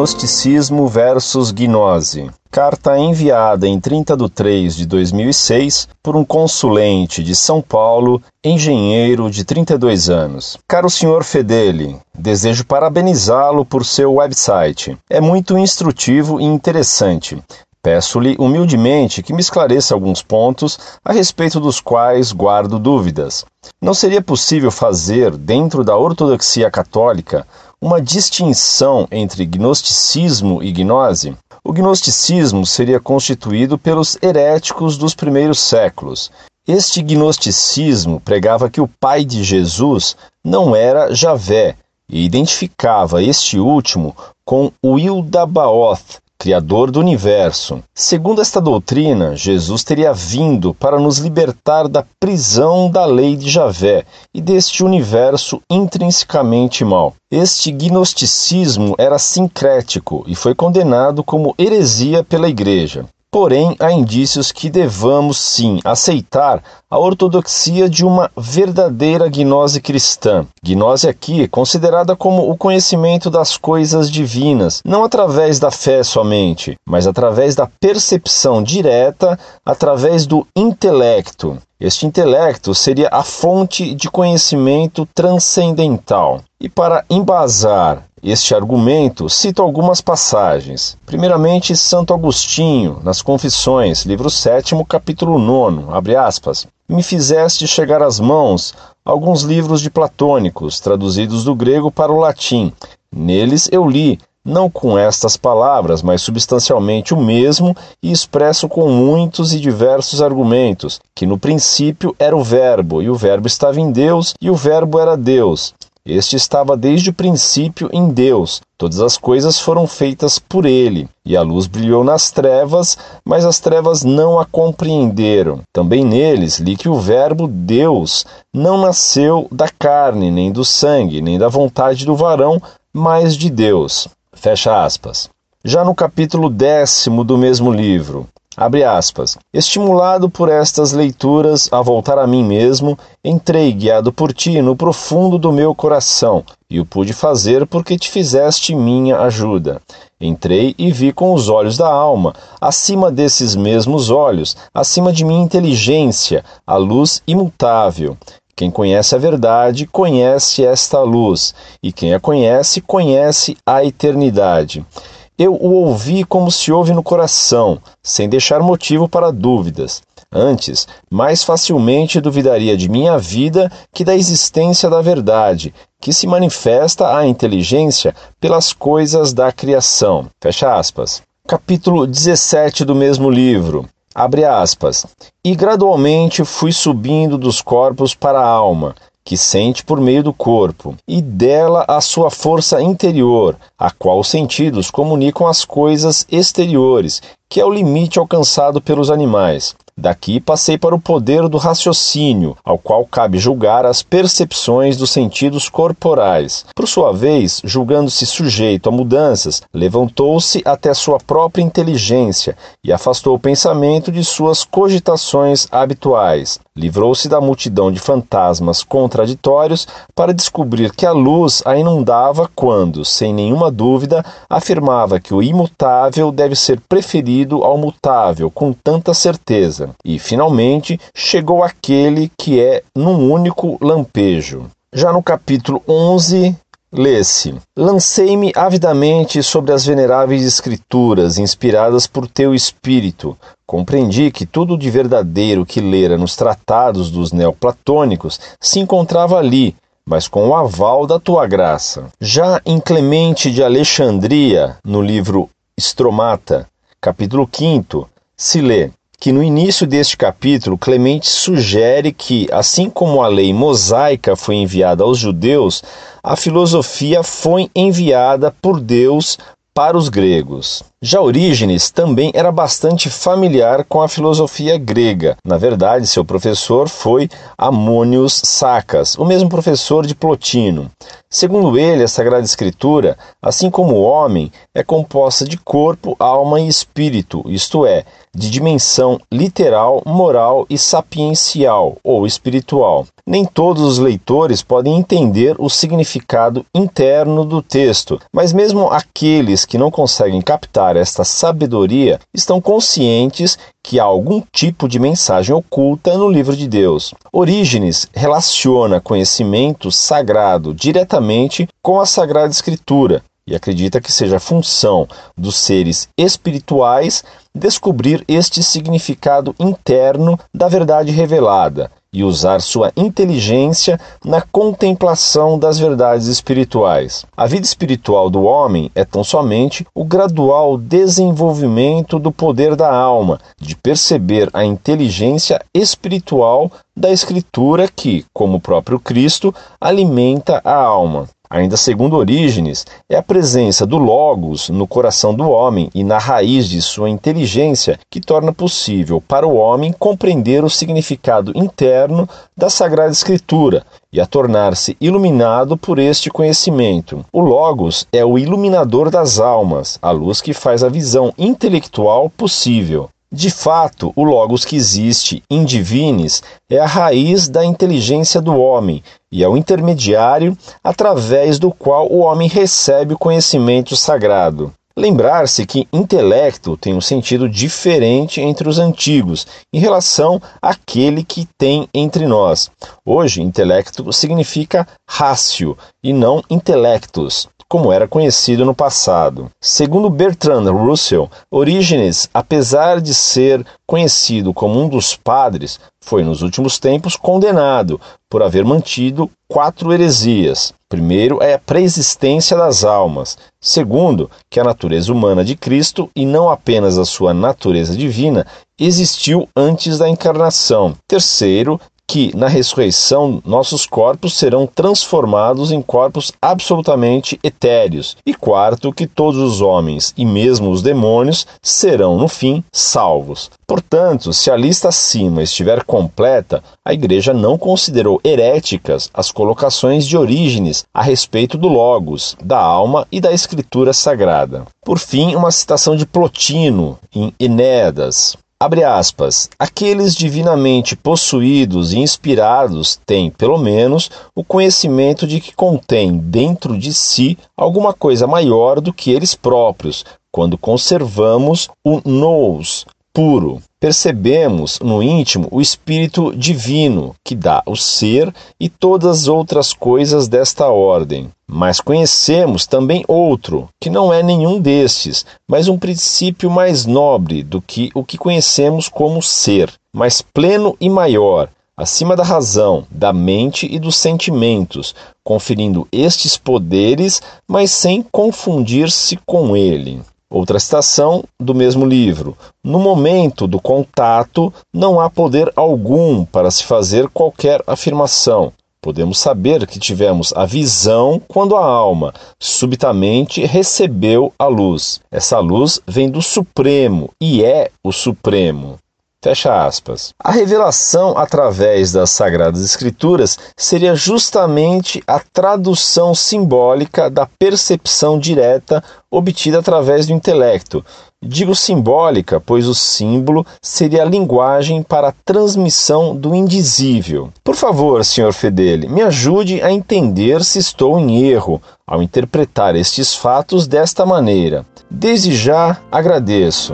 Gnosticismo versus Gnose. Carta enviada em 30 de 3 de 2006 por um consulente de São Paulo, engenheiro de 32 anos. Caro senhor Fedeli, desejo parabenizá-lo por seu website. É muito instrutivo e interessante. Peço-lhe humildemente que me esclareça alguns pontos a respeito dos quais guardo dúvidas. Não seria possível fazer, dentro da ortodoxia católica, uma distinção entre gnosticismo e gnose? O gnosticismo seria constituído pelos heréticos dos primeiros séculos. Este gnosticismo pregava que o pai de Jesus não era Javé e identificava este último com o Ildabaoth, Criador do universo. Segundo esta doutrina, Jesus teria vindo para nos libertar da prisão da lei de Javé e deste universo intrinsecamente mau. Este gnosticismo era sincrético e foi condenado como heresia pela Igreja. Porém, há indícios que devamos sim aceitar a ortodoxia de uma verdadeira gnose cristã. Gnose aqui é considerada como o conhecimento das coisas divinas, não através da fé somente, mas através da percepção direta, através do intelecto. Este intelecto seria a fonte de conhecimento transcendental. E para embasar este argumento, cito algumas passagens. Primeiramente, Santo Agostinho, nas Confissões, livro 7, capítulo 9, abre aspas. Me fizeste chegar às mãos alguns livros de platônicos, traduzidos do grego para o latim. Neles eu li, não com estas palavras, mas substancialmente o mesmo e expresso com muitos e diversos argumentos, que no princípio era o Verbo, e o Verbo estava em Deus, e o Verbo era Deus. Este estava desde o princípio em Deus. Todas as coisas foram feitas por ele, e a luz brilhou nas trevas, mas as trevas não a compreenderam. Também neles li que o Verbo Deus não nasceu da carne, nem do sangue, nem da vontade do varão, mas de Deus. Fecha aspas. Já no capítulo décimo do mesmo livro, Abre aspas. Estimulado por estas leituras a voltar a mim mesmo, entrei guiado por ti no profundo do meu coração, e o pude fazer porque te fizeste minha ajuda. Entrei e vi com os olhos da alma, acima desses mesmos olhos, acima de minha inteligência, a luz imutável. Quem conhece a verdade, conhece esta luz, e quem a conhece, conhece a eternidade. Eu o ouvi como se ouve no coração, sem deixar motivo para dúvidas. Antes, mais facilmente duvidaria de minha vida que da existência da verdade, que se manifesta à inteligência pelas coisas da criação. Fecha aspas. Capítulo 17 do mesmo livro. Abre aspas. E gradualmente fui subindo dos corpos para a alma, que sente por meio do corpo, e dela a sua força interior, a qual os sentidos comunicam as coisas exteriores, que é o limite alcançado pelos animais. Daqui passei para o poder do raciocínio, ao qual cabe julgar as percepções dos sentidos corporais. Por sua vez, julgando-se sujeito a mudanças, levantou-se até sua própria inteligência e afastou o pensamento de suas cogitações habituais. Livrou-se da multidão de fantasmas contraditórios para descobrir que a luz a inundava quando, sem nenhuma dúvida, afirmava que o imutável deve ser preferido ao mutável com tanta certeza. E, finalmente, chegou aquele que é num único lampejo. Já no capítulo 11, Lê-se: Lancei-me avidamente sobre as veneráveis Escrituras, inspiradas por teu espírito. Compreendi que tudo de verdadeiro que lera nos tratados dos neoplatônicos se encontrava ali, mas com o aval da tua graça. Já em Clemente de Alexandria, no livro Estromata, capítulo 5, se lê: que no início deste capítulo Clemente sugere que, assim como a lei mosaica foi enviada aos judeus, a filosofia foi enviada por Deus para os gregos. Já Orígenes também era bastante familiar com a filosofia grega. Na verdade, seu professor foi Amônios Sacas, o mesmo professor de Plotino. Segundo ele, a Sagrada Escritura, assim como o homem, é composta de corpo, alma e espírito, isto é, de dimensão literal, moral e sapiencial ou espiritual. Nem todos os leitores podem entender o significado interno do texto, mas mesmo aqueles que não conseguem captar esta sabedoria estão conscientes que há algum tipo de mensagem oculta no livro de Deus. Orígenes relaciona conhecimento sagrado diretamente com a Sagrada Escritura e acredita que seja função dos seres espirituais descobrir este significado interno da verdade revelada e usar sua inteligência na contemplação das verdades espirituais. A vida espiritual do homem é tão somente o gradual desenvolvimento do poder da alma, de perceber a inteligência espiritual da Escritura que, como o próprio Cristo, alimenta a alma. Ainda segundo Orígenes, é a presença do Logos no coração do homem e na raiz de sua inteligência que torna possível para o homem compreender o significado interno da Sagrada Escritura e a tornar-se iluminado por este conhecimento. O Logos é o iluminador das almas, a luz que faz a visão intelectual possível. De fato, o Logos que existe em Divines é a raiz da inteligência do homem e é o intermediário através do qual o homem recebe o conhecimento sagrado. Lembrar-se que intelecto tem um sentido diferente entre os antigos em relação àquele que tem entre nós. Hoje, intelecto significa rácio e não intelectus como era conhecido no passado. Segundo Bertrand Russell, Orígenes, apesar de ser conhecido como um dos padres, foi nos últimos tempos condenado por haver mantido quatro heresias. Primeiro é a preexistência das almas. Segundo, que a natureza humana de Cristo, e não apenas a sua natureza divina, existiu antes da encarnação. Terceiro, que na ressurreição nossos corpos serão transformados em corpos absolutamente etéreos. E quarto, que todos os homens e mesmo os demônios serão, no fim, salvos. Portanto, se a lista acima estiver completa, a Igreja não considerou heréticas as colocações de Orígenes a respeito do Logos, da alma e da Escritura Sagrada. Por fim, uma citação de Plotino em Enéas. Abre aspas. Aqueles divinamente possuídos e inspirados têm, pelo menos, o conhecimento de que contém dentro de si alguma coisa maior do que eles próprios, quando conservamos o nous puro. Percebemos no íntimo o Espírito Divino, que dá o ser e todas as outras coisas desta ordem. Mas conhecemos também outro, que não é nenhum destes, mas um princípio mais nobre do que o que conhecemos como ser, mais pleno e maior, acima da razão, da mente e dos sentimentos, conferindo estes poderes, mas sem confundir-se com ele. Outra citação do mesmo livro. No momento do contato, não há poder algum para se fazer qualquer afirmação. Podemos saber que tivemos a visão quando a alma subitamente recebeu a luz. Essa luz vem do Supremo e é o Supremo. Fecha aspas. A revelação através das Sagradas Escrituras seria justamente a tradução simbólica da percepção direta obtida através do intelecto, Digo simbólica, pois o símbolo seria a linguagem para a transmissão do indizível. Por favor, Sr. Fedeli, me ajude a entender se estou em erro ao interpretar estes fatos desta maneira. Desde já agradeço.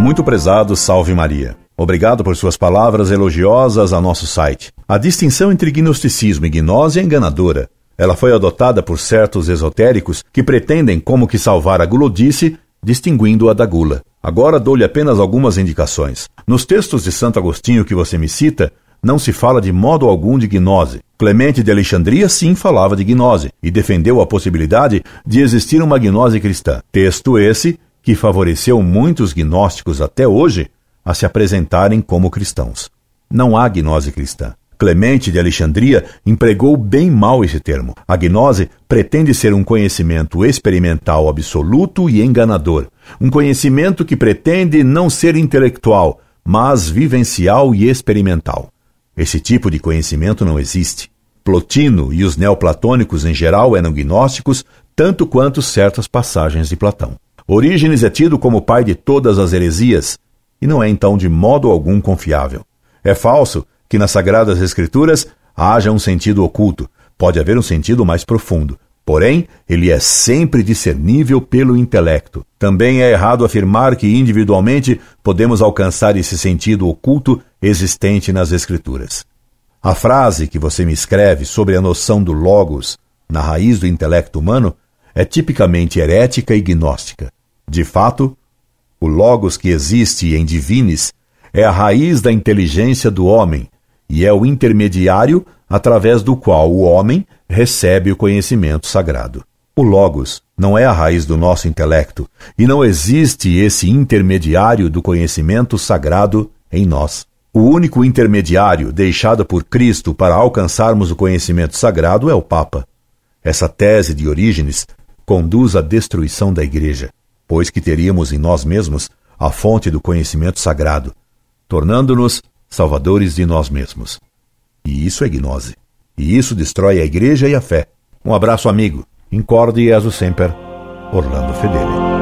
Muito prezado, salve Maria. Obrigado por suas palavras elogiosas a nosso site. A distinção entre gnosticismo e gnose é enganadora. Ela foi adotada por certos esotéricos que pretendem como que salvar a gulodice, distinguindo-a da gula. Agora dou-lhe apenas algumas indicações. Nos textos de Santo Agostinho que você me cita, não se fala de modo algum de gnose. Clemente de Alexandria sim falava de gnose e defendeu a possibilidade de existir uma gnose cristã. Texto esse que favoreceu muitos gnósticos até hoje a se apresentarem como cristãos. Não há gnose cristã. Clemente de Alexandria empregou bem mal esse termo. A gnose pretende ser um conhecimento experimental absoluto e enganador, um conhecimento que pretende não ser intelectual, mas vivencial e experimental. Esse tipo de conhecimento não existe. Plotino e os neoplatônicos em geral eram gnósticos, tanto quanto certas passagens de Platão. Orígenes é tido como pai de todas as heresias, e não é então de modo algum confiável. É falso que nas Sagradas Escrituras haja um sentido oculto, pode haver um sentido mais profundo. Porém, ele é sempre discernível pelo intelecto. Também é errado afirmar que individualmente podemos alcançar esse sentido oculto existente nas Escrituras. A frase que você me escreve sobre a noção do Logos na raiz do intelecto humano é tipicamente herética e gnóstica. De fato, o Logos que existe em Divines é a raiz da inteligência do homem, e é o intermediário através do qual o homem recebe o conhecimento sagrado. O Logos não é a raiz do nosso intelecto, e não existe esse intermediário do conhecimento sagrado em nós. O único intermediário deixado por Cristo para alcançarmos o conhecimento sagrado é o Papa. Essa tese de Orígenes conduz à destruição da Igreja, pois que teríamos em nós mesmos a fonte do conhecimento sagrado, tornando-nos salvadores de nós mesmos. E isso é gnose. E isso destrói a igreja e a fé. Um abraço, amigo. Incorde e aso sempre. Orlando Fedeli.